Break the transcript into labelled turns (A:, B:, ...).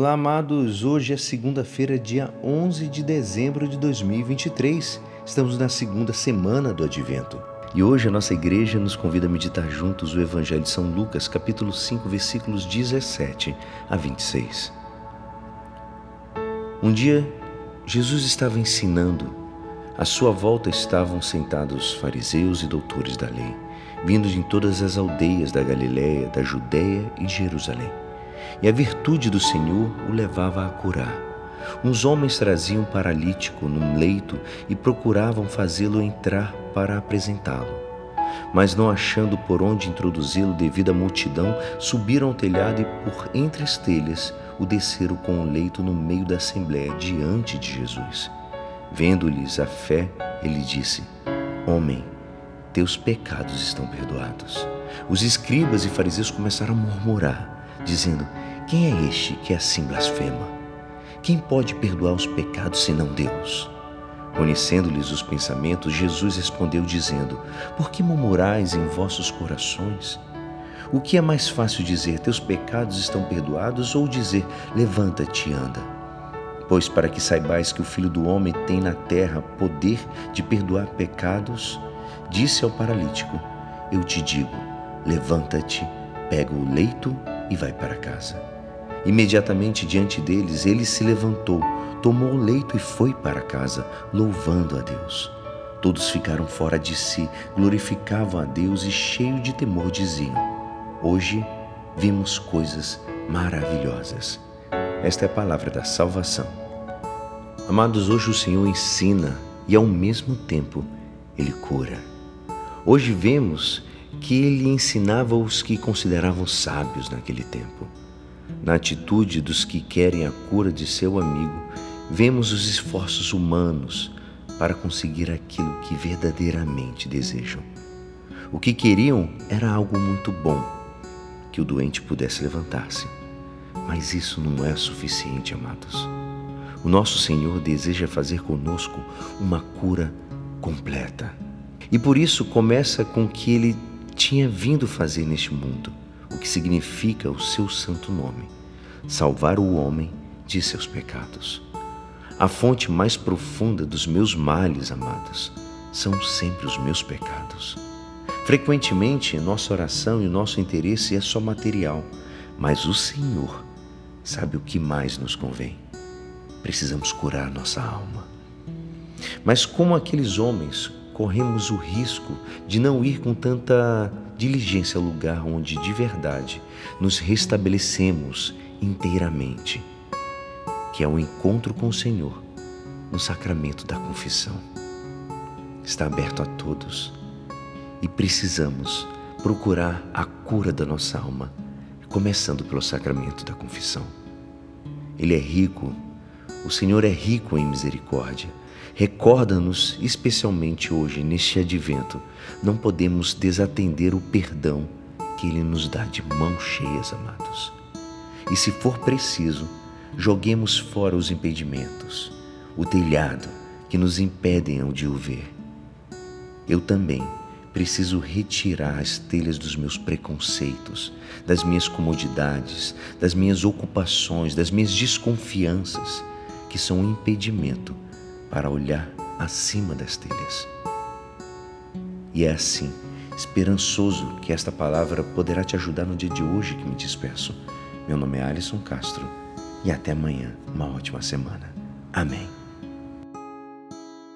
A: Olá, amados. Hoje é segunda-feira, dia 11 de dezembro de 2023. Estamos na segunda semana do Advento. E hoje a nossa igreja nos convida a meditar juntos o Evangelho de São Lucas, capítulo 5, versículos 17 a 26. Um dia, Jesus estava ensinando. À sua volta estavam sentados fariseus e doutores da lei, vindos de todas as aldeias da Galiléia, da Judéia e Jerusalém e a virtude do Senhor o levava a curar. Uns homens traziam um paralítico num leito e procuravam fazê-lo entrar para apresentá-lo. Mas não achando por onde introduzi-lo devido à multidão, subiram ao telhado e por entre as telhas o desceram com o leito no meio da assembléia diante de Jesus. Vendo-lhes a fé, ele disse: Homem, teus pecados estão perdoados. Os escribas e fariseus começaram a murmurar, dizendo: quem é este que assim blasfema? Quem pode perdoar os pecados senão Deus? Conhecendo-lhes os pensamentos, Jesus respondeu, dizendo: Por que murmurais em vossos corações? O que é mais fácil dizer, teus pecados estão perdoados, ou dizer, levanta-te e anda? Pois para que saibais que o Filho do Homem tem na terra poder de perdoar pecados, disse ao paralítico: Eu te digo, levanta-te, pega o leito e vai para casa. Imediatamente diante deles, ele se levantou, tomou o leito e foi para casa, louvando a Deus. Todos ficaram fora de si, glorificavam a Deus e, cheio de temor, diziam: Hoje vimos coisas maravilhosas. Esta é a palavra da salvação. Amados, hoje o Senhor ensina e, ao mesmo tempo, Ele cura. Hoje vemos que Ele ensinava os que consideravam sábios naquele tempo. Na atitude dos que querem a cura de seu amigo, vemos os esforços humanos para conseguir aquilo que verdadeiramente desejam. O que queriam era algo muito bom, que o doente pudesse levantar-se. Mas isso não é suficiente, amados. O nosso Senhor deseja fazer conosco uma cura completa. E por isso começa com que ele tinha vindo fazer neste mundo o que significa o seu santo nome, salvar o homem de seus pecados. A fonte mais profunda dos meus males, amados, são sempre os meus pecados. Frequentemente, nossa oração e nosso interesse é só material, mas o Senhor sabe o que mais nos convém. Precisamos curar nossa alma. Mas como aqueles homens, corremos o risco de não ir com tanta diligência ao lugar onde de verdade nos restabelecemos inteiramente, que é o encontro com o Senhor no sacramento da confissão. Está aberto a todos e precisamos procurar a cura da nossa alma, começando pelo sacramento da confissão. Ele é rico, o Senhor é rico em misericórdia Recorda-nos, especialmente hoje, neste advento, não podemos desatender o perdão que Ele nos dá de mãos cheias, amados. E se for preciso, joguemos fora os impedimentos, o telhado que nos impedem de o ver. Eu também preciso retirar as telhas dos meus preconceitos, das minhas comodidades, das minhas ocupações, das minhas desconfianças, que são um impedimento para olhar acima das telhas. E é assim, esperançoso, que esta palavra poderá te ajudar no dia de hoje que me despeço. Meu nome é Alisson Castro e até amanhã, uma ótima semana. Amém.